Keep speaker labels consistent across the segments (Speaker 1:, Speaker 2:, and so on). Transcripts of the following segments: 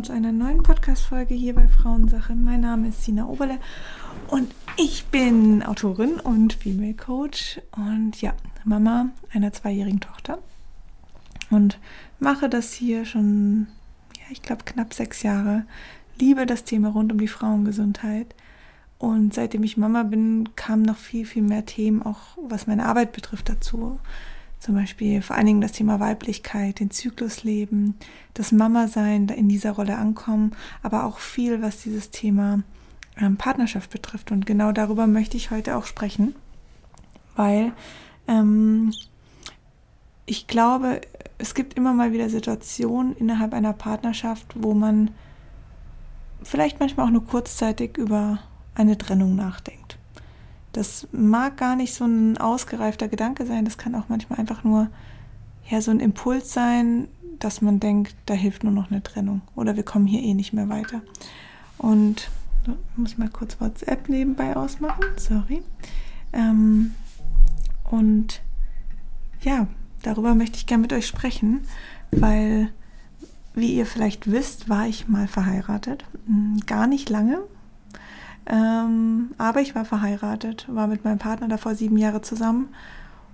Speaker 1: willkommen zu einer neuen Podcast-Folge hier bei Frauensache. Mein Name ist Sina Oberle und ich bin Autorin und Female Coach und ja, Mama einer zweijährigen Tochter und mache das hier schon, ja, ich glaube, knapp sechs Jahre. Liebe das Thema rund um die Frauengesundheit. Und seitdem ich Mama bin, kamen noch viel, viel mehr Themen, auch was meine Arbeit betrifft, dazu. Zum Beispiel vor allen Dingen das Thema Weiblichkeit, den Zyklusleben, das Mama-Sein in dieser Rolle ankommen, aber auch viel, was dieses Thema ähm, Partnerschaft betrifft. Und genau darüber möchte ich heute auch sprechen, weil ähm, ich glaube, es gibt immer mal wieder Situationen innerhalb einer Partnerschaft, wo man vielleicht manchmal auch nur kurzzeitig über eine Trennung nachdenkt. Das mag gar nicht so ein ausgereifter Gedanke sein, das kann auch manchmal einfach nur ja, so ein Impuls sein, dass man denkt, da hilft nur noch eine Trennung oder wir kommen hier eh nicht mehr weiter. Und ich muss mal kurz WhatsApp nebenbei ausmachen, sorry. Ähm, und ja, darüber möchte ich gerne mit euch sprechen, weil, wie ihr vielleicht wisst, war ich mal verheiratet. Hm, gar nicht lange, ähm, aber ich war verheiratet, war mit meinem Partner davor sieben Jahre zusammen.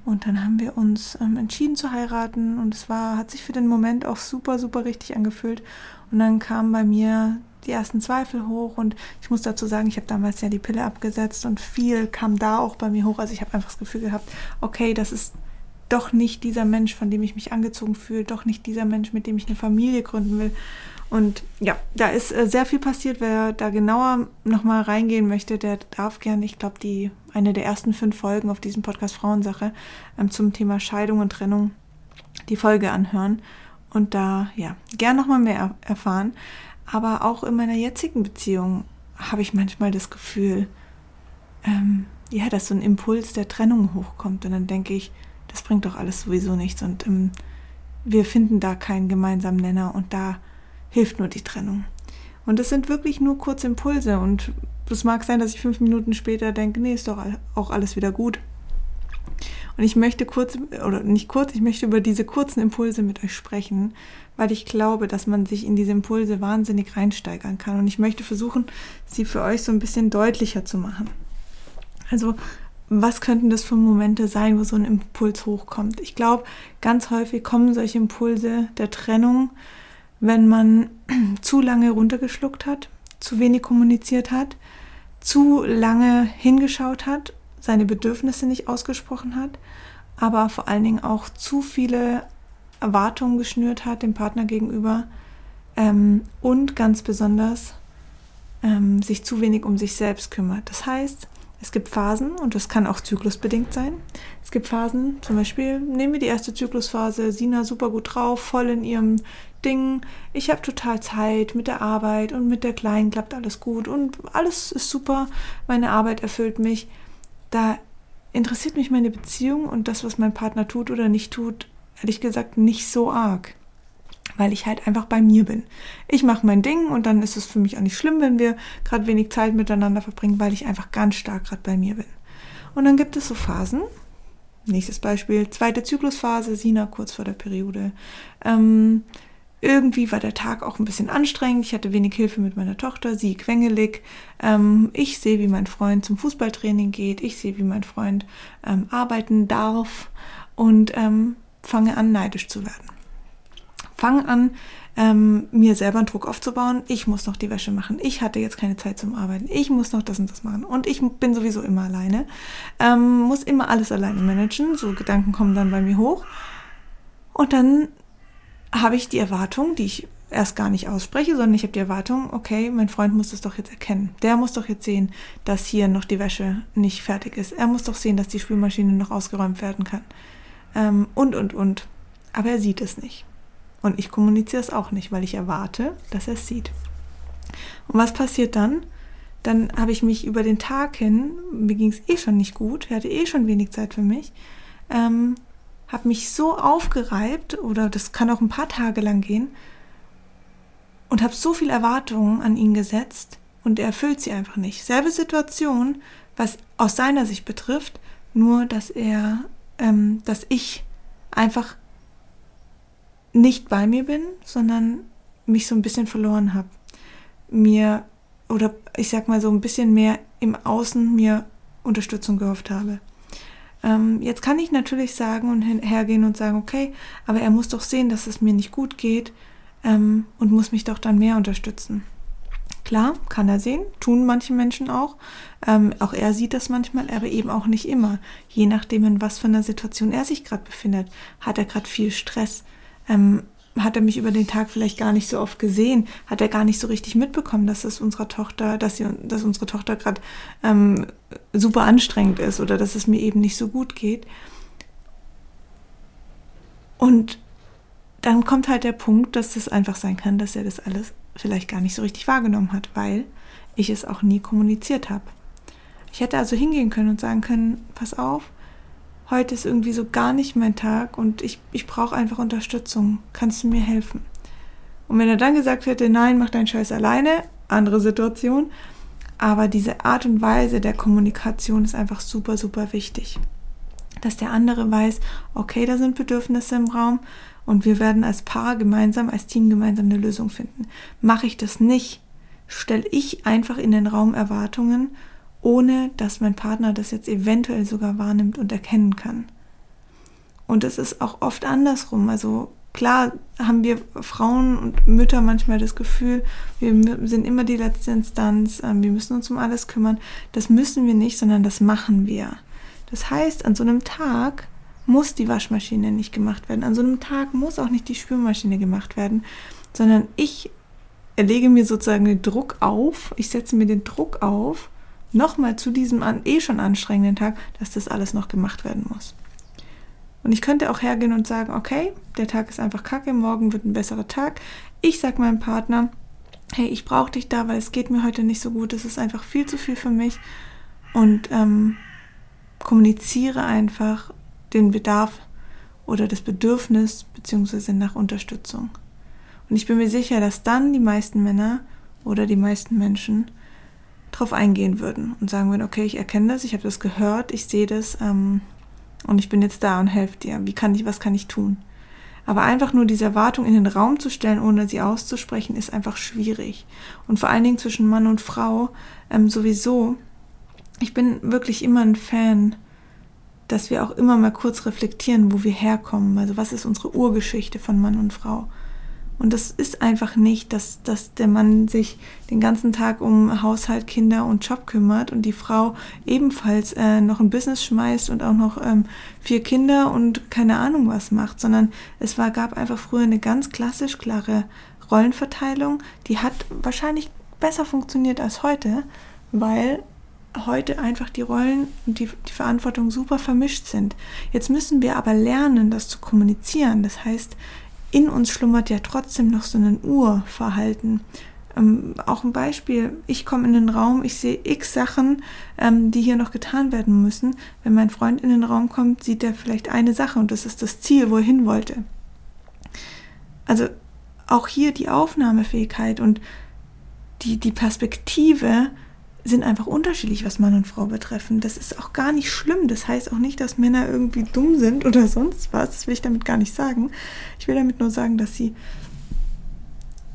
Speaker 1: Und dann haben wir uns ähm, entschieden zu heiraten und es war, hat sich für den Moment auch super, super richtig angefühlt. Und dann kamen bei mir die ersten Zweifel hoch und ich muss dazu sagen, ich habe damals ja die Pille abgesetzt und viel kam da auch bei mir hoch. Also ich habe einfach das Gefühl gehabt, okay, das ist doch nicht dieser Mensch, von dem ich mich angezogen fühle, doch nicht dieser Mensch, mit dem ich eine Familie gründen will. Und ja, da ist äh, sehr viel passiert. Wer da genauer nochmal reingehen möchte, der darf gerne, ich glaube, die eine der ersten fünf Folgen auf diesem Podcast Frauensache ähm, zum Thema Scheidung und Trennung die Folge anhören und da ja gern nochmal mehr erfahren. Aber auch in meiner jetzigen Beziehung habe ich manchmal das Gefühl, ähm, ja, dass so ein Impuls der Trennung hochkommt. Und dann denke ich, das bringt doch alles sowieso nichts. Und ähm, wir finden da keinen gemeinsamen Nenner. Und da hilft nur die Trennung. Und es sind wirklich nur kurze Impulse und es mag sein, dass ich fünf Minuten später denke, nee, ist doch auch alles wieder gut. Und ich möchte kurz, oder nicht kurz, ich möchte über diese kurzen Impulse mit euch sprechen, weil ich glaube, dass man sich in diese Impulse wahnsinnig reinsteigern kann. Und ich möchte versuchen, sie für euch so ein bisschen deutlicher zu machen. Also, was könnten das für Momente sein, wo so ein Impuls hochkommt? Ich glaube, ganz häufig kommen solche Impulse der Trennung wenn man zu lange runtergeschluckt hat, zu wenig kommuniziert hat, zu lange hingeschaut hat, seine Bedürfnisse nicht ausgesprochen hat, aber vor allen Dingen auch zu viele Erwartungen geschnürt hat dem Partner gegenüber ähm, und ganz besonders ähm, sich zu wenig um sich selbst kümmert. Das heißt, es gibt Phasen, und das kann auch zyklusbedingt sein. Es gibt Phasen, zum Beispiel nehmen wir die erste Zyklusphase, Sina super gut drauf, voll in ihrem Ding. Ich habe total Zeit mit der Arbeit und mit der Kleinen klappt alles gut und alles ist super. Meine Arbeit erfüllt mich. Da interessiert mich meine Beziehung und das, was mein Partner tut oder nicht tut, ehrlich gesagt nicht so arg weil ich halt einfach bei mir bin. Ich mache mein Ding und dann ist es für mich auch nicht schlimm, wenn wir gerade wenig Zeit miteinander verbringen, weil ich einfach ganz stark gerade bei mir bin. Und dann gibt es so Phasen. Nächstes Beispiel, zweite Zyklusphase, Sina kurz vor der Periode. Ähm, irgendwie war der Tag auch ein bisschen anstrengend. Ich hatte wenig Hilfe mit meiner Tochter, sie quengelig. Ähm, ich sehe, wie mein Freund zum Fußballtraining geht. Ich sehe, wie mein Freund ähm, arbeiten darf und ähm, fange an, neidisch zu werden fange an, ähm, mir selber einen Druck aufzubauen. Ich muss noch die Wäsche machen. Ich hatte jetzt keine Zeit zum Arbeiten. Ich muss noch das und das machen. Und ich bin sowieso immer alleine. Ähm, muss immer alles alleine managen. So Gedanken kommen dann bei mir hoch. Und dann habe ich die Erwartung, die ich erst gar nicht ausspreche, sondern ich habe die Erwartung, okay, mein Freund muss das doch jetzt erkennen. Der muss doch jetzt sehen, dass hier noch die Wäsche nicht fertig ist. Er muss doch sehen, dass die Spülmaschine noch ausgeräumt werden kann. Ähm, und, und, und. Aber er sieht es nicht. Und ich kommuniziere es auch nicht, weil ich erwarte, dass er es sieht. Und was passiert dann? Dann habe ich mich über den Tag hin, mir ging es eh schon nicht gut, er hatte eh schon wenig Zeit für mich, ähm, habe mich so aufgereibt, oder das kann auch ein paar Tage lang gehen, und habe so viel Erwartungen an ihn gesetzt und er erfüllt sie einfach nicht. Selbe Situation, was aus seiner Sicht betrifft, nur dass er, ähm, dass ich einfach nicht bei mir bin, sondern mich so ein bisschen verloren habe. Mir, oder ich sag mal so ein bisschen mehr im Außen mir Unterstützung gehofft habe. Ähm, jetzt kann ich natürlich sagen und hergehen und sagen, okay, aber er muss doch sehen, dass es mir nicht gut geht ähm, und muss mich doch dann mehr unterstützen. Klar, kann er sehen, tun manche Menschen auch. Ähm, auch er sieht das manchmal, aber eben auch nicht immer. Je nachdem, in was für einer Situation er sich gerade befindet. Hat er gerade viel Stress? Ähm, hat er mich über den Tag vielleicht gar nicht so oft gesehen? Hat er gar nicht so richtig mitbekommen, dass es unserer Tochter, dass, sie, dass unsere Tochter gerade ähm, super anstrengend ist oder dass es mir eben nicht so gut geht? Und dann kommt halt der Punkt, dass es einfach sein kann, dass er das alles vielleicht gar nicht so richtig wahrgenommen hat, weil ich es auch nie kommuniziert habe. Ich hätte also hingehen können und sagen können, pass auf, heute ist irgendwie so gar nicht mein Tag und ich, ich brauche einfach Unterstützung. Kannst du mir helfen? Und wenn er dann gesagt hätte, nein, mach deinen Scheiß alleine, andere Situation. Aber diese Art und Weise der Kommunikation ist einfach super, super wichtig. Dass der andere weiß, okay, da sind Bedürfnisse im Raum und wir werden als Paar gemeinsam, als Team gemeinsam eine Lösung finden. Mache ich das nicht, stelle ich einfach in den Raum Erwartungen, ohne dass mein Partner das jetzt eventuell sogar wahrnimmt und erkennen kann. Und es ist auch oft andersrum. Also klar haben wir Frauen und Mütter manchmal das Gefühl, wir sind immer die letzte Instanz, ähm, wir müssen uns um alles kümmern. Das müssen wir nicht, sondern das machen wir. Das heißt, an so einem Tag muss die Waschmaschine nicht gemacht werden. An so einem Tag muss auch nicht die Spülmaschine gemacht werden, sondern ich erlege mir sozusagen den Druck auf, ich setze mir den Druck auf, nochmal zu diesem an, eh schon anstrengenden Tag, dass das alles noch gemacht werden muss. Und ich könnte auch hergehen und sagen, okay, der Tag ist einfach kacke, morgen wird ein besserer Tag. Ich sage meinem Partner, hey, ich brauche dich da, weil es geht mir heute nicht so gut, es ist einfach viel zu viel für mich. Und ähm, kommuniziere einfach den Bedarf oder das Bedürfnis beziehungsweise nach Unterstützung. Und ich bin mir sicher, dass dann die meisten Männer oder die meisten Menschen darauf eingehen würden und sagen würden, okay, ich erkenne das, ich habe das gehört, ich sehe das ähm, und ich bin jetzt da und helfe dir. Wie kann ich, was kann ich tun? Aber einfach nur diese Erwartung in den Raum zu stellen, ohne sie auszusprechen, ist einfach schwierig. Und vor allen Dingen zwischen Mann und Frau ähm, sowieso. Ich bin wirklich immer ein Fan dass wir auch immer mal kurz reflektieren, wo wir herkommen. Also was ist unsere Urgeschichte von Mann und Frau? Und das ist einfach nicht, dass, dass der Mann sich den ganzen Tag um Haushalt, Kinder und Job kümmert und die Frau ebenfalls äh, noch ein Business schmeißt und auch noch ähm, vier Kinder und keine Ahnung was macht, sondern es war, gab einfach früher eine ganz klassisch klare Rollenverteilung, die hat wahrscheinlich besser funktioniert als heute, weil heute einfach die Rollen und die, die Verantwortung super vermischt sind. Jetzt müssen wir aber lernen, das zu kommunizieren. Das heißt, in uns schlummert ja trotzdem noch so ein Urverhalten. Ähm, auch ein Beispiel, ich komme in den Raum, ich sehe x Sachen, ähm, die hier noch getan werden müssen. Wenn mein Freund in den Raum kommt, sieht er vielleicht eine Sache und das ist das Ziel, wo er hin wollte. Also auch hier die Aufnahmefähigkeit und die, die Perspektive, sind einfach unterschiedlich, was Mann und Frau betreffen. Das ist auch gar nicht schlimm. Das heißt auch nicht, dass Männer irgendwie dumm sind oder sonst was. Das will ich damit gar nicht sagen. Ich will damit nur sagen, dass sie,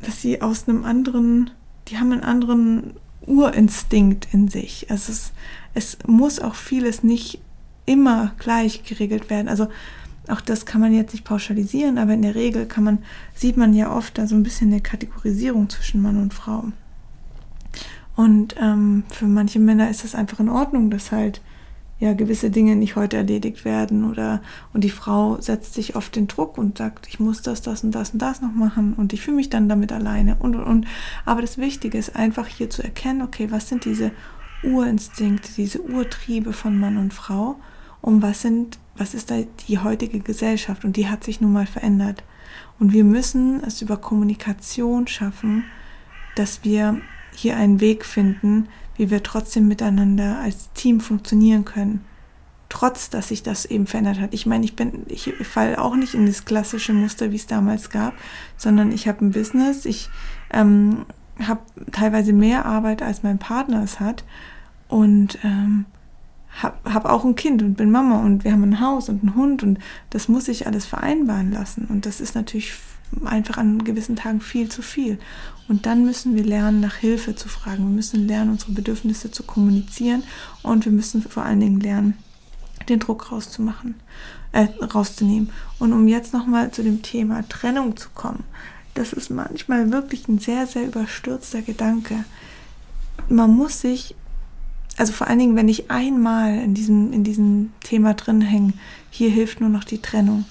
Speaker 1: dass sie aus einem anderen, die haben einen anderen Urinstinkt in sich. Also es, es muss auch vieles nicht immer gleich geregelt werden. Also auch das kann man jetzt nicht pauschalisieren, aber in der Regel kann man, sieht man ja oft da so ein bisschen eine Kategorisierung zwischen Mann und Frau. Und ähm, für manche Männer ist das einfach in Ordnung, dass halt ja gewisse Dinge nicht heute erledigt werden oder und die Frau setzt sich oft den Druck und sagt, ich muss das, das und das und das noch machen und ich fühle mich dann damit alleine und und und. Aber das Wichtige ist einfach hier zu erkennen, okay, was sind diese Urinstinkte, diese Urtriebe von Mann und Frau und was sind, was ist da die heutige Gesellschaft und die hat sich nun mal verändert. Und wir müssen es über Kommunikation schaffen, dass wir hier einen Weg finden, wie wir trotzdem miteinander als Team funktionieren können. Trotz, dass sich das eben verändert hat. Ich meine, ich bin, ich falle auch nicht in das klassische Muster, wie es damals gab, sondern ich habe ein Business, ich ähm, habe teilweise mehr Arbeit, als mein Partner es hat und ähm, habe hab auch ein Kind und bin Mama und wir haben ein Haus und einen Hund und das muss ich alles vereinbaren lassen. Und das ist natürlich einfach an gewissen Tagen viel zu viel. Und dann müssen wir lernen, nach Hilfe zu fragen. Wir müssen lernen, unsere Bedürfnisse zu kommunizieren und wir müssen vor allen Dingen lernen, den Druck rauszumachen, äh, rauszunehmen. Und um jetzt nochmal zu dem Thema Trennung zu kommen, das ist manchmal wirklich ein sehr, sehr überstürzter Gedanke. Man muss sich, also vor allen Dingen, wenn ich einmal in diesem, in diesem Thema drin hänge, hier hilft nur noch die Trennung,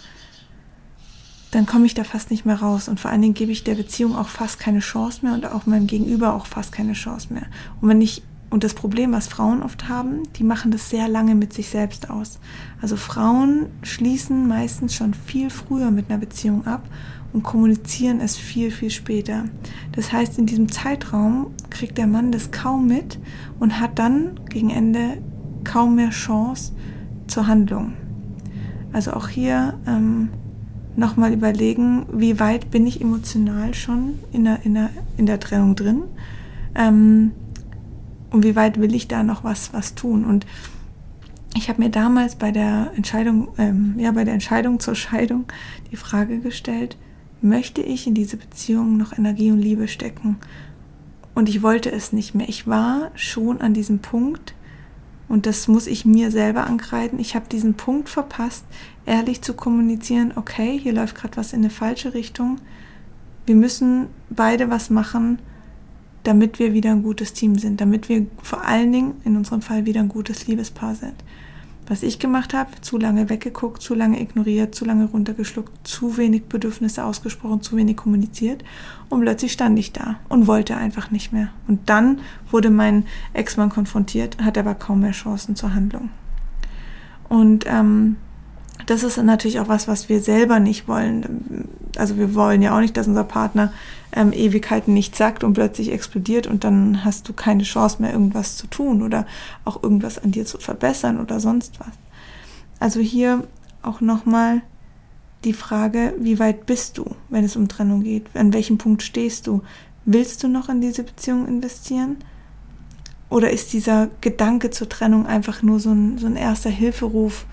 Speaker 1: dann komme ich da fast nicht mehr raus. Und vor allen Dingen gebe ich der Beziehung auch fast keine Chance mehr und auch meinem Gegenüber auch fast keine Chance mehr. Und wenn ich und das Problem, was Frauen oft haben, die machen das sehr lange mit sich selbst aus. Also Frauen schließen meistens schon viel früher mit einer Beziehung ab und kommunizieren es viel, viel später. Das heißt, in diesem Zeitraum kriegt der Mann das kaum mit und hat dann gegen Ende kaum mehr Chance zur Handlung. Also auch hier ähm, nochmal überlegen, wie weit bin ich emotional schon in der, in der, in der Trennung drin. Ähm, und wie weit will ich da noch was, was tun? Und ich habe mir damals bei der Entscheidung, ähm, ja, bei der Entscheidung zur Scheidung die Frage gestellt, möchte ich in diese Beziehung noch Energie und Liebe stecken? Und ich wollte es nicht mehr. Ich war schon an diesem Punkt, und das muss ich mir selber ankreiden. Ich habe diesen Punkt verpasst, ehrlich zu kommunizieren, okay, hier läuft gerade was in eine falsche Richtung. Wir müssen beide was machen, damit wir wieder ein gutes Team sind, damit wir vor allen Dingen in unserem Fall wieder ein gutes Liebespaar sind. Was ich gemacht habe, zu lange weggeguckt, zu lange ignoriert, zu lange runtergeschluckt, zu wenig Bedürfnisse ausgesprochen, zu wenig kommuniziert und plötzlich stand ich da und wollte einfach nicht mehr. Und dann wurde mein Ex-Mann konfrontiert, hat aber kaum mehr Chancen zur Handlung. Und ähm, das ist natürlich auch was, was wir selber nicht wollen. Also wir wollen ja auch nicht, dass unser Partner ähm, Ewigkeiten nichts sagt und plötzlich explodiert und dann hast du keine Chance mehr, irgendwas zu tun oder auch irgendwas an dir zu verbessern oder sonst was. Also hier auch nochmal die Frage, wie weit bist du, wenn es um Trennung geht? An welchem Punkt stehst du? Willst du noch in diese Beziehung investieren? Oder ist dieser Gedanke zur Trennung einfach nur so ein, so ein erster Hilferuf,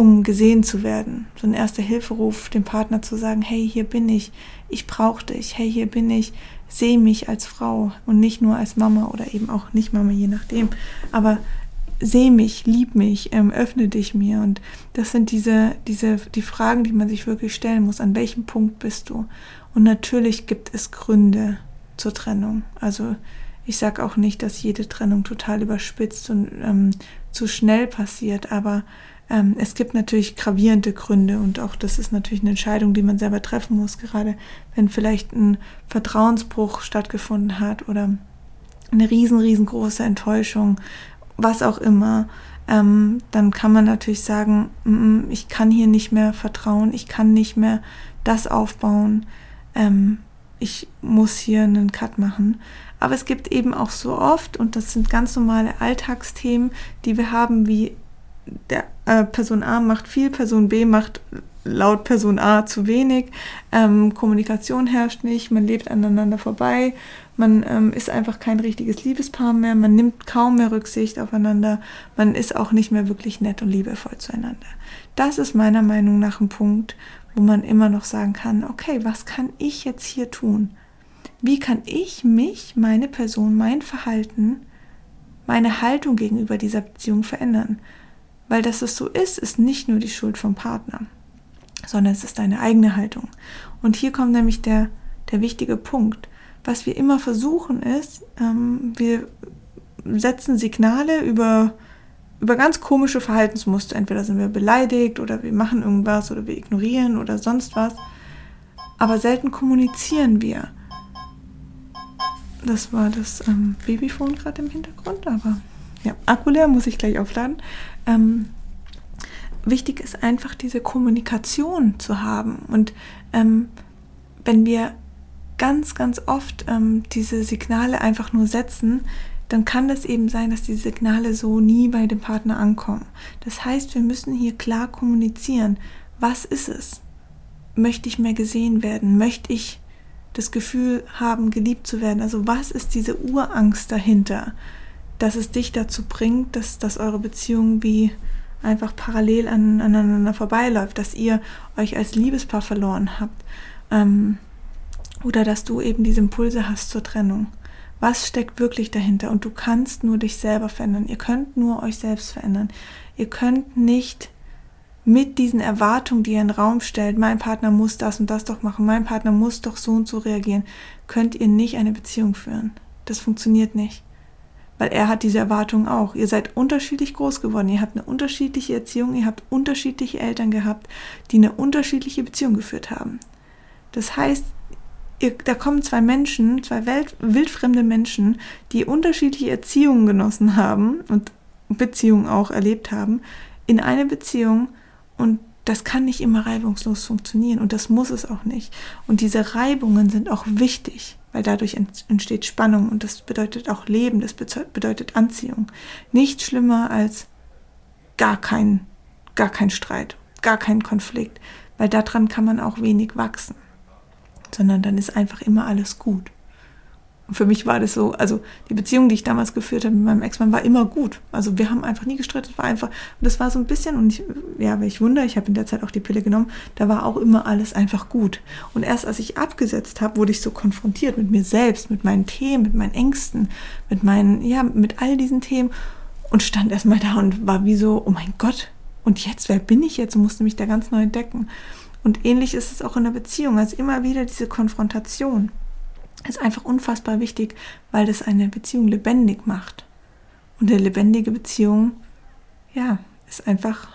Speaker 1: um gesehen zu werden. So ein erster Hilferuf, dem Partner zu sagen, hey, hier bin ich, ich brauche dich, hey, hier bin ich, sehe mich als Frau und nicht nur als Mama oder eben auch nicht Mama, je nachdem. Aber seh mich, lieb mich, ähm, öffne dich mir. Und das sind diese, diese, die Fragen, die man sich wirklich stellen muss. An welchem Punkt bist du? Und natürlich gibt es Gründe zur Trennung. Also ich sage auch nicht, dass jede Trennung total überspitzt und ähm, zu schnell passiert, aber ähm, es gibt natürlich gravierende Gründe und auch das ist natürlich eine Entscheidung, die man selber treffen muss, gerade wenn vielleicht ein Vertrauensbruch stattgefunden hat oder eine riesen, riesengroße Enttäuschung, was auch immer. Ähm, dann kann man natürlich sagen, mm, ich kann hier nicht mehr vertrauen, ich kann nicht mehr das aufbauen, ähm, ich muss hier einen Cut machen. Aber es gibt eben auch so oft, und das sind ganz normale Alltagsthemen, die wir haben, wie der äh, Person A macht viel, Person B macht laut Person A zu wenig, ähm, Kommunikation herrscht nicht, man lebt aneinander vorbei, man ähm, ist einfach kein richtiges Liebespaar mehr, man nimmt kaum mehr Rücksicht aufeinander, man ist auch nicht mehr wirklich nett und liebevoll zueinander. Das ist meiner Meinung nach ein Punkt, wo man immer noch sagen kann, okay, was kann ich jetzt hier tun? Wie kann ich mich, meine Person, mein Verhalten, meine Haltung gegenüber dieser Beziehung verändern? Weil dass es so ist, ist nicht nur die Schuld vom Partner, sondern es ist deine eigene Haltung. Und hier kommt nämlich der, der wichtige Punkt. Was wir immer versuchen ist, ähm, wir setzen Signale über, über ganz komische Verhaltensmuster. Entweder sind wir beleidigt oder wir machen irgendwas oder wir ignorieren oder sonst was. Aber selten kommunizieren wir. Das war das ähm, Babyphone gerade im Hintergrund, aber ja, Akku leer, muss ich gleich aufladen. Ähm, wichtig ist einfach diese Kommunikation zu haben. Und ähm, wenn wir ganz, ganz oft ähm, diese Signale einfach nur setzen, dann kann das eben sein, dass die Signale so nie bei dem Partner ankommen. Das heißt, wir müssen hier klar kommunizieren. Was ist es? Möchte ich mehr gesehen werden? Möchte ich das Gefühl haben, geliebt zu werden? Also was ist diese Urangst dahinter? Dass es dich dazu bringt, dass, dass eure Beziehung wie einfach parallel an, aneinander vorbeiläuft, dass ihr euch als Liebespaar verloren habt ähm, oder dass du eben diese Impulse hast zur Trennung. Was steckt wirklich dahinter? Und du kannst nur dich selber verändern. Ihr könnt nur euch selbst verändern. Ihr könnt nicht mit diesen Erwartungen, die ihr in den Raum stellt, mein Partner muss das und das doch machen, mein Partner muss doch so und so reagieren, könnt ihr nicht eine Beziehung führen. Das funktioniert nicht weil er hat diese Erwartungen auch. Ihr seid unterschiedlich groß geworden, ihr habt eine unterschiedliche Erziehung, ihr habt unterschiedliche Eltern gehabt, die eine unterschiedliche Beziehung geführt haben. Das heißt, ihr, da kommen zwei Menschen, zwei Welt, wildfremde Menschen, die unterschiedliche Erziehungen genossen haben und Beziehungen auch erlebt haben, in eine Beziehung und das kann nicht immer reibungslos funktionieren und das muss es auch nicht. Und diese Reibungen sind auch wichtig weil dadurch entsteht Spannung und das bedeutet auch Leben, das bedeutet Anziehung. Nicht schlimmer als gar kein, gar kein Streit, gar kein Konflikt, weil daran kann man auch wenig wachsen, sondern dann ist einfach immer alles gut. Und für mich war das so, also die Beziehung, die ich damals geführt habe mit meinem Ex-Mann, war immer gut. Also wir haben einfach nie gestritten, war einfach, und das war so ein bisschen, und ich, ja, welch Wunder, ich habe in der Zeit auch die Pille genommen, da war auch immer alles einfach gut. Und erst als ich abgesetzt habe, wurde ich so konfrontiert mit mir selbst, mit meinen Themen, mit meinen Ängsten, mit meinen, ja, mit all diesen Themen und stand erstmal da und war wie so, oh mein Gott, und jetzt, wer bin ich jetzt? Und musste mich da ganz neu entdecken. Und ähnlich ist es auch in der Beziehung, also immer wieder diese Konfrontation ist einfach unfassbar wichtig, weil das eine Beziehung lebendig macht. Und eine lebendige Beziehung, ja, ist einfach,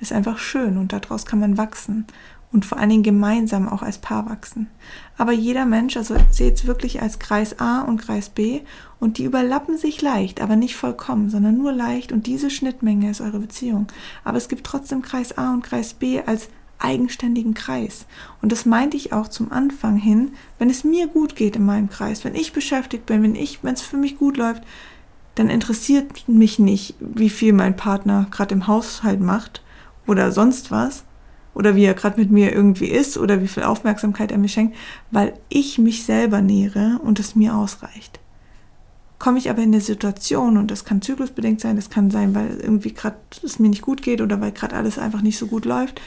Speaker 1: ist einfach schön und daraus kann man wachsen und vor allen Dingen gemeinsam auch als Paar wachsen. Aber jeder Mensch, also seht es wirklich als Kreis A und Kreis B und die überlappen sich leicht, aber nicht vollkommen, sondern nur leicht und diese Schnittmenge ist eure Beziehung. Aber es gibt trotzdem Kreis A und Kreis B als eigenständigen Kreis. Und das meinte ich auch zum Anfang hin, wenn es mir gut geht in meinem Kreis, wenn ich beschäftigt bin, wenn ich, wenn es für mich gut läuft, dann interessiert mich nicht, wie viel mein Partner gerade im Haushalt macht oder sonst was oder wie er gerade mit mir irgendwie ist oder wie viel Aufmerksamkeit er mir schenkt, weil ich mich selber nähere und es mir ausreicht. Komme ich aber in eine Situation, und das kann zyklusbedingt sein, das kann sein, weil irgendwie gerade es mir nicht gut geht oder weil gerade alles einfach nicht so gut läuft,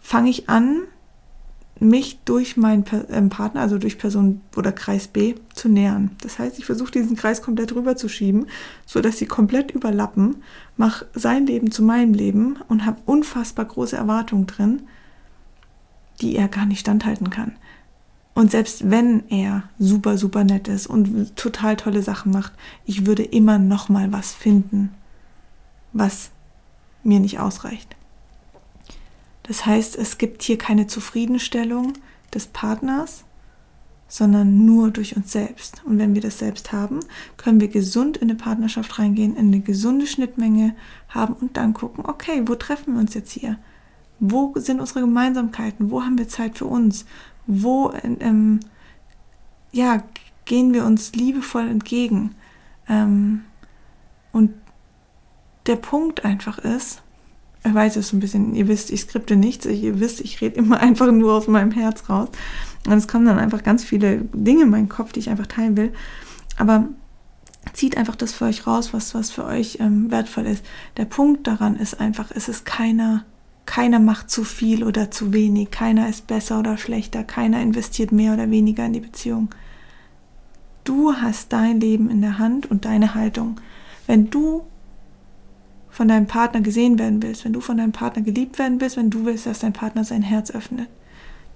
Speaker 1: fange ich an, mich durch meinen ähm, Partner, also durch Person oder Kreis B, zu nähern. Das heißt, ich versuche diesen Kreis komplett rüber zu schieben, sodass sie komplett überlappen, mache sein Leben zu meinem Leben und habe unfassbar große Erwartungen drin, die er gar nicht standhalten kann. Und selbst wenn er super, super nett ist und total tolle Sachen macht, ich würde immer noch mal was finden, was mir nicht ausreicht. Das heißt, es gibt hier keine Zufriedenstellung des Partners, sondern nur durch uns selbst. Und wenn wir das selbst haben, können wir gesund in eine Partnerschaft reingehen, in eine gesunde Schnittmenge haben und dann gucken, okay, wo treffen wir uns jetzt hier? Wo sind unsere Gemeinsamkeiten? Wo haben wir Zeit für uns? Wo ähm, ja, gehen wir uns liebevoll entgegen? Ähm, und der Punkt einfach ist, ich weiß es ein bisschen, ihr wisst, ich skripte nichts, ihr wisst, ich rede immer einfach nur aus meinem Herz raus. Und es kommen dann einfach ganz viele Dinge in meinen Kopf, die ich einfach teilen will. Aber zieht einfach das für euch raus, was, was für euch ähm, wertvoll ist. Der Punkt daran ist einfach, es ist keiner, keiner macht zu viel oder zu wenig, keiner ist besser oder schlechter, keiner investiert mehr oder weniger in die Beziehung. Du hast dein Leben in der Hand und deine Haltung. Wenn du von deinem Partner gesehen werden willst, wenn du von deinem Partner geliebt werden willst, wenn du willst, dass dein Partner sein Herz öffnet,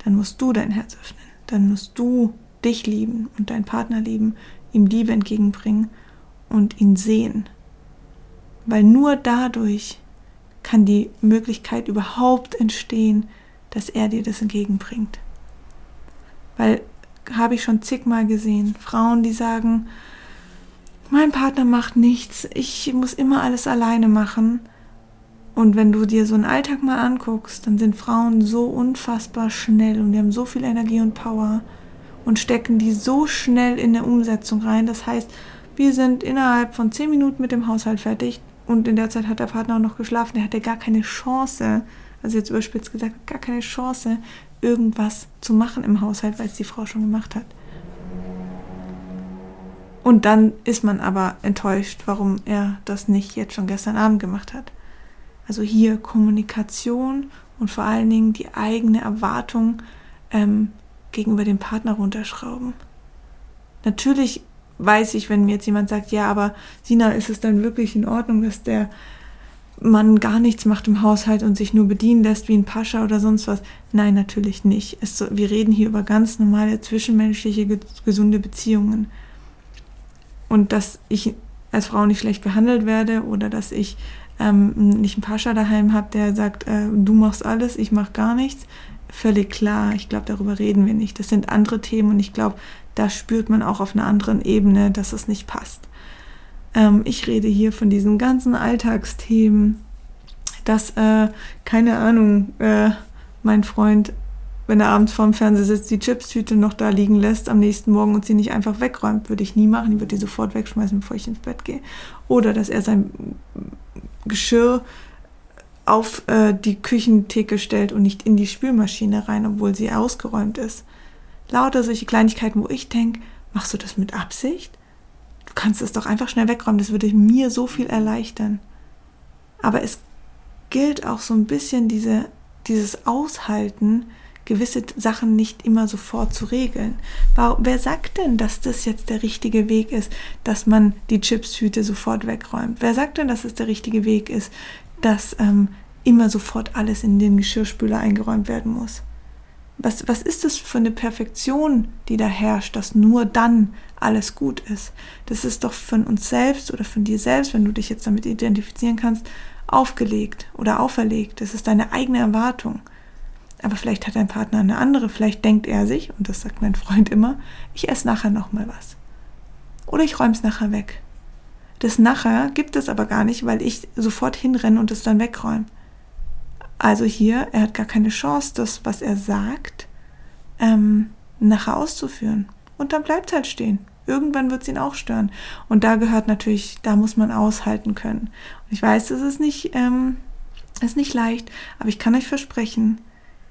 Speaker 1: dann musst du dein Herz öffnen. Dann musst du dich lieben und deinen Partner lieben, ihm Liebe entgegenbringen und ihn sehen. Weil nur dadurch kann die Möglichkeit überhaupt entstehen, dass er dir das entgegenbringt. Weil habe ich schon zigmal gesehen, Frauen, die sagen, mein Partner macht nichts, ich muss immer alles alleine machen. Und wenn du dir so einen Alltag mal anguckst, dann sind Frauen so unfassbar schnell und die haben so viel Energie und Power und stecken die so schnell in der Umsetzung rein. Das heißt, wir sind innerhalb von zehn Minuten mit dem Haushalt fertig und in der Zeit hat der Partner auch noch geschlafen. Der hatte gar keine Chance, also jetzt überspitzt gesagt, gar keine Chance, irgendwas zu machen im Haushalt, weil es die Frau schon gemacht hat. Und dann ist man aber enttäuscht, warum er das nicht jetzt schon gestern Abend gemacht hat. Also hier Kommunikation und vor allen Dingen die eigene Erwartung ähm, gegenüber dem Partner runterschrauben. Natürlich weiß ich, wenn mir jetzt jemand sagt, ja, aber Sina, ist es dann wirklich in Ordnung, dass der Mann gar nichts macht im Haushalt und sich nur bedienen lässt wie ein Pascha oder sonst was? Nein, natürlich nicht. So, wir reden hier über ganz normale zwischenmenschliche, gesunde Beziehungen. Und dass ich als Frau nicht schlecht behandelt werde oder dass ich ähm, nicht einen Pascha daheim habe, der sagt, äh, du machst alles, ich mach gar nichts, völlig klar. Ich glaube, darüber reden wir nicht. Das sind andere Themen und ich glaube, da spürt man auch auf einer anderen Ebene, dass es nicht passt. Ähm, ich rede hier von diesen ganzen Alltagsthemen, dass, äh, keine Ahnung, äh, mein Freund, wenn er abends vorm Fernseher sitzt, die Chipstüte noch da liegen lässt am nächsten Morgen und sie nicht einfach wegräumt, würde ich nie machen. Ich würde die sofort wegschmeißen, bevor ich ins Bett gehe. Oder dass er sein Geschirr auf äh, die Küchentheke stellt und nicht in die Spülmaschine rein, obwohl sie ausgeräumt ist. Lauter solche Kleinigkeiten, wo ich denke, machst du das mit Absicht? Du kannst es doch einfach schnell wegräumen, das würde mir so viel erleichtern. Aber es gilt auch so ein bisschen diese, dieses Aushalten, gewisse Sachen nicht immer sofort zu regeln. Wer sagt denn, dass das jetzt der richtige Weg ist, dass man die Chipstüte sofort wegräumt? Wer sagt denn, dass es der richtige Weg ist, dass ähm, immer sofort alles in den Geschirrspüler eingeräumt werden muss? Was, was ist das für eine Perfektion, die da herrscht, dass nur dann alles gut ist? Das ist doch von uns selbst oder von dir selbst, wenn du dich jetzt damit identifizieren kannst, aufgelegt oder auferlegt. Das ist deine eigene Erwartung. Aber vielleicht hat dein Partner eine andere, vielleicht denkt er sich, und das sagt mein Freund immer, ich esse nachher nochmal was. Oder ich räume es nachher weg. Das nachher gibt es aber gar nicht, weil ich sofort hinrenne und es dann wegräume. Also hier, er hat gar keine Chance, das, was er sagt, ähm, nachher auszuführen. Und dann bleibt es halt stehen. Irgendwann wird es ihn auch stören. Und da gehört natürlich, da muss man aushalten können. Und ich weiß, das ist nicht, ähm, ist nicht leicht, aber ich kann euch versprechen,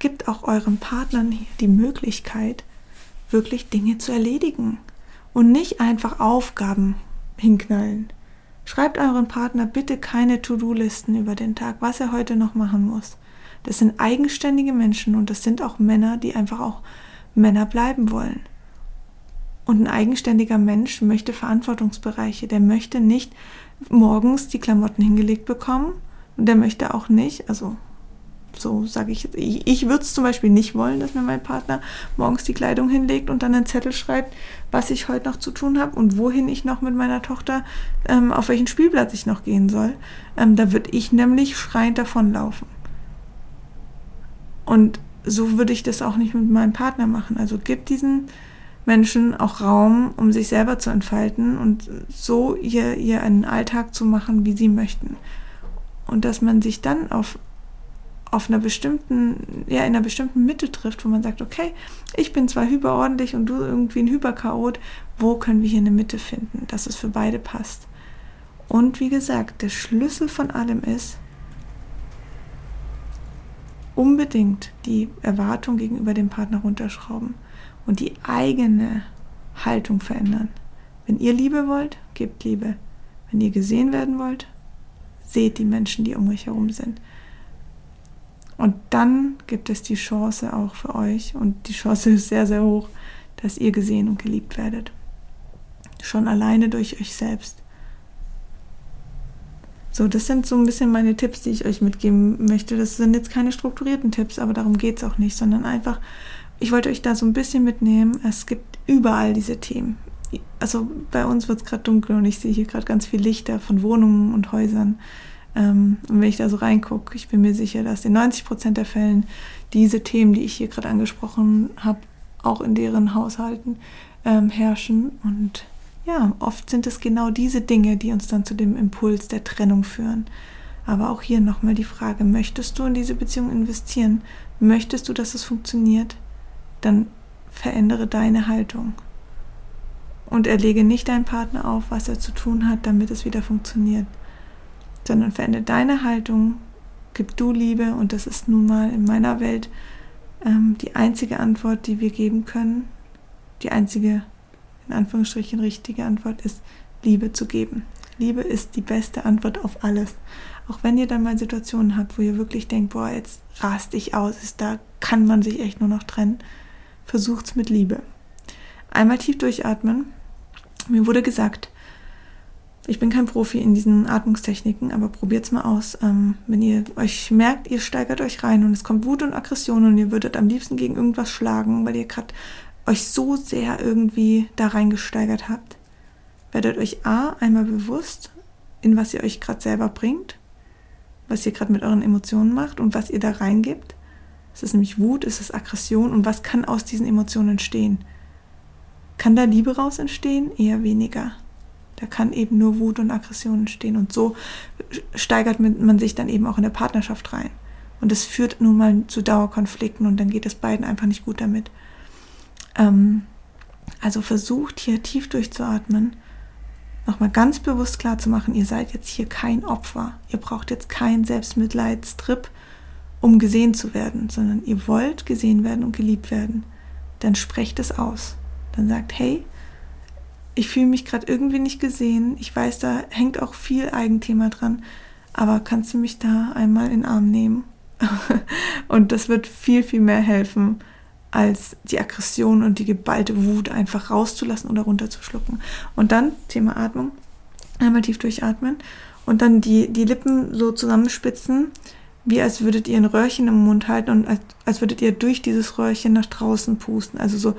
Speaker 1: gibt auch euren Partnern die Möglichkeit, wirklich Dinge zu erledigen und nicht einfach Aufgaben hinknallen. Schreibt euren Partner bitte keine To-Do-Listen über den Tag, was er heute noch machen muss. Das sind eigenständige Menschen und das sind auch Männer, die einfach auch Männer bleiben wollen. Und ein eigenständiger Mensch möchte Verantwortungsbereiche. Der möchte nicht morgens die Klamotten hingelegt bekommen und der möchte auch nicht, also so sage ich jetzt, ich, ich würde es zum Beispiel nicht wollen, dass mir mein Partner morgens die Kleidung hinlegt und dann einen Zettel schreibt, was ich heute noch zu tun habe und wohin ich noch mit meiner Tochter, ähm, auf welchen Spielplatz ich noch gehen soll. Ähm, da würde ich nämlich schreiend davonlaufen. Und so würde ich das auch nicht mit meinem Partner machen. Also gib diesen Menschen auch Raum, um sich selber zu entfalten und so ihr, ihr einen Alltag zu machen, wie sie möchten. Und dass man sich dann auf auf einer bestimmten, ja, in einer bestimmten Mitte trifft, wo man sagt, okay, ich bin zwar hyperordentlich und du irgendwie ein Hyperchaot, wo können wir hier eine Mitte finden, dass es für beide passt? Und wie gesagt, der Schlüssel von allem ist, unbedingt die Erwartung gegenüber dem Partner runterschrauben und die eigene Haltung verändern. Wenn ihr Liebe wollt, gebt Liebe. Wenn ihr gesehen werden wollt, seht die Menschen, die um euch herum sind. Und dann gibt es die Chance auch für euch und die Chance ist sehr, sehr hoch, dass ihr gesehen und geliebt werdet. Schon alleine durch euch selbst. So, das sind so ein bisschen meine Tipps, die ich euch mitgeben möchte. Das sind jetzt keine strukturierten Tipps, aber darum geht es auch nicht, sondern einfach, ich wollte euch da so ein bisschen mitnehmen. Es gibt überall diese Themen. Also bei uns wird es gerade dunkel und ich sehe hier gerade ganz viel Lichter von Wohnungen und Häusern. Ähm, und wenn ich da so reingucke, ich bin mir sicher, dass in 90 Prozent der Fällen diese Themen, die ich hier gerade angesprochen habe, auch in deren Haushalten ähm, herrschen. Und ja, oft sind es genau diese Dinge, die uns dann zu dem Impuls der Trennung führen. Aber auch hier nochmal die Frage, möchtest du in diese Beziehung investieren? Möchtest du, dass es funktioniert? Dann verändere deine Haltung. Und erlege nicht deinen Partner auf, was er zu tun hat, damit es wieder funktioniert sondern verändere deine Haltung, gib du Liebe und das ist nun mal in meiner Welt ähm, die einzige Antwort, die wir geben können, die einzige in Anführungsstrichen richtige Antwort ist, Liebe zu geben. Liebe ist die beste Antwort auf alles. Auch wenn ihr dann mal Situationen habt, wo ihr wirklich denkt, boah, jetzt rast ich aus, ist, da kann man sich echt nur noch trennen, versucht's mit Liebe. Einmal tief durchatmen. Mir wurde gesagt, ich bin kein Profi in diesen Atmungstechniken, aber probiert's mal aus. Ähm, wenn ihr euch merkt, ihr steigert euch rein und es kommt Wut und Aggression und ihr würdet am liebsten gegen irgendwas schlagen, weil ihr gerade euch so sehr irgendwie da reingesteigert habt, werdet euch A einmal bewusst, in was ihr euch gerade selber bringt, was ihr gerade mit euren Emotionen macht und was ihr da reingibt. Es ist nämlich Wut, es ist Aggression und was kann aus diesen Emotionen entstehen? Kann da Liebe raus entstehen? Eher weniger. Da kann eben nur Wut und Aggression entstehen. Und so steigert man sich dann eben auch in der Partnerschaft rein. Und es führt nun mal zu Dauerkonflikten und dann geht es beiden einfach nicht gut damit. Ähm, also versucht hier tief durchzuatmen, nochmal ganz bewusst klar zu machen, ihr seid jetzt hier kein Opfer. Ihr braucht jetzt keinen Selbstmitleidstrip, um gesehen zu werden, sondern ihr wollt gesehen werden und geliebt werden. Dann sprecht es aus. Dann sagt, hey, ich fühle mich gerade irgendwie nicht gesehen. Ich weiß, da hängt auch viel Eigenthema dran. Aber kannst du mich da einmal in den Arm nehmen? und das wird viel, viel mehr helfen, als die Aggression und die geballte Wut einfach rauszulassen oder runterzuschlucken. Und dann, Thema Atmung, einmal tief durchatmen und dann die, die Lippen so zusammenspitzen, wie als würdet ihr ein Röhrchen im Mund halten und als, als würdet ihr durch dieses Röhrchen nach draußen pusten. Also so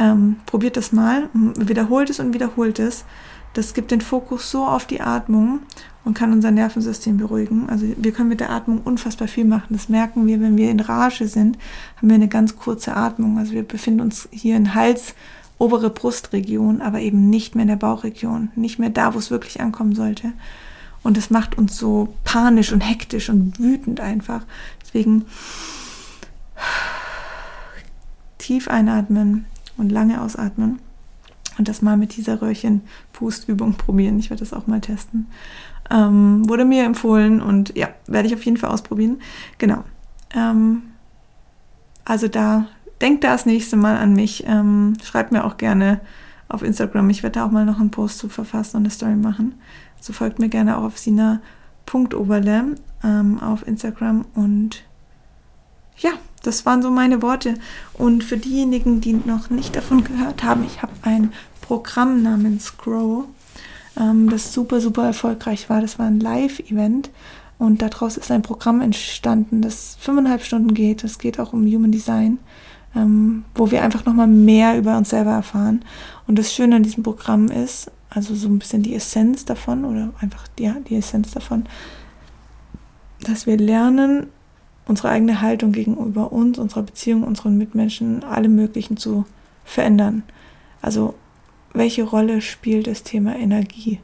Speaker 1: ähm, probiert das mal, wiederholt es und wiederholt es. Das gibt den Fokus so auf die Atmung und kann unser Nervensystem beruhigen. Also wir können mit der Atmung unfassbar viel machen. Das merken wir, wenn wir in Rage sind, haben wir eine ganz kurze Atmung. Also wir befinden uns hier in Hals, obere Brustregion, aber eben nicht mehr in der Bauchregion, nicht mehr da, wo es wirklich ankommen sollte. Und das macht uns so panisch und hektisch und wütend einfach. Deswegen tief einatmen, und lange ausatmen und das mal mit dieser Röhrchen-Pustübung probieren. Ich werde das auch mal testen. Ähm, wurde mir empfohlen und ja, werde ich auf jeden Fall ausprobieren. Genau. Ähm, also da, denkt da das nächste Mal an mich. Ähm, schreibt mir auch gerne auf Instagram. Ich werde da auch mal noch einen Post zu verfassen und eine Story machen. So folgt mir gerne auch auf sina.oberle ähm, auf Instagram und ja, das waren so meine Worte. Und für diejenigen, die noch nicht davon gehört haben, ich habe ein Programm namens Grow, ähm, das super, super erfolgreich war. Das war ein Live-Event. Und daraus ist ein Programm entstanden, das fünfeinhalb Stunden geht. Es geht auch um Human Design, ähm, wo wir einfach nochmal mehr über uns selber erfahren. Und das Schöne an diesem Programm ist, also so ein bisschen die Essenz davon oder einfach ja, die Essenz davon, dass wir lernen, unsere eigene Haltung gegenüber uns, unserer Beziehung, unseren Mitmenschen, allem Möglichen zu verändern. Also, welche Rolle spielt das Thema Energie?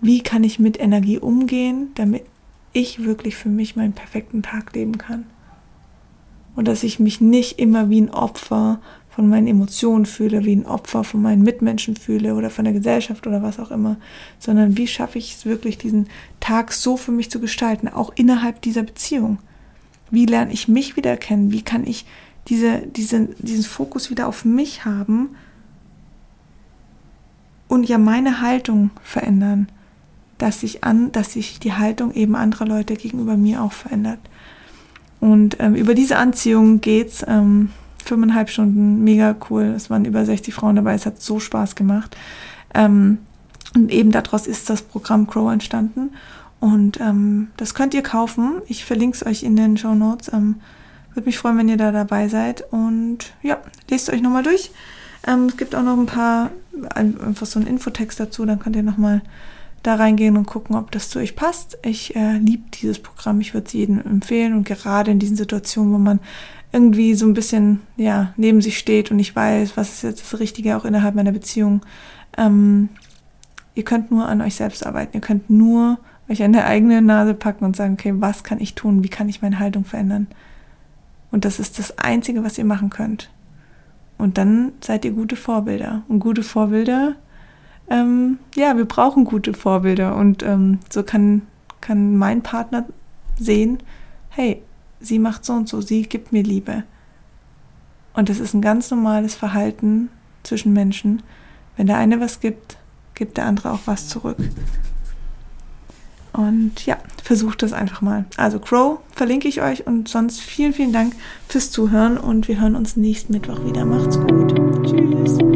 Speaker 1: Wie kann ich mit Energie umgehen, damit ich wirklich für mich meinen perfekten Tag leben kann? Und dass ich mich nicht immer wie ein Opfer von meinen Emotionen fühle, wie ein Opfer von meinen Mitmenschen fühle oder von der Gesellschaft oder was auch immer, sondern wie schaffe ich es wirklich, diesen Tag so für mich zu gestalten, auch innerhalb dieser Beziehung. Wie lerne ich mich wieder kennen? Wie kann ich diese, diese, diesen Fokus wieder auf mich haben und ja meine Haltung verändern, dass sich an, dass sich die Haltung eben anderer Leute gegenüber mir auch verändert. Und ähm, über diese Anziehung geht's. Ähm, fünfeinhalb Stunden, mega cool. Es waren über 60 Frauen dabei, es hat so Spaß gemacht. Ähm, und eben daraus ist das Programm Crow entstanden. Und ähm, das könnt ihr kaufen. Ich verlinke es euch in den Show Notes. Ähm, Würde mich freuen, wenn ihr da dabei seid. Und ja, lest euch nochmal durch. Ähm, es gibt auch noch ein paar, einfach so einen Infotext dazu. Dann könnt ihr nochmal da reingehen und gucken, ob das zu euch passt. Ich äh, liebe dieses Programm. Ich würde es jedem empfehlen. Und gerade in diesen Situationen, wo man irgendwie so ein bisschen ja neben sich steht und ich weiß, was ist jetzt das Richtige auch innerhalb meiner Beziehung. Ähm, ihr könnt nur an euch selbst arbeiten. Ihr könnt nur euch an der eigenen Nase packen und sagen, okay, was kann ich tun? Wie kann ich meine Haltung verändern? Und das ist das Einzige, was ihr machen könnt. Und dann seid ihr gute Vorbilder. Und gute Vorbilder, ähm, ja, wir brauchen gute Vorbilder. Und ähm, so kann, kann mein Partner sehen, hey, sie macht so und so, sie gibt mir Liebe. Und das ist ein ganz normales Verhalten zwischen Menschen. Wenn der eine was gibt, gibt der andere auch was zurück. Und ja, versucht das einfach mal. Also Crow verlinke ich euch und sonst vielen, vielen Dank fürs Zuhören und wir hören uns nächsten Mittwoch wieder. Macht's gut.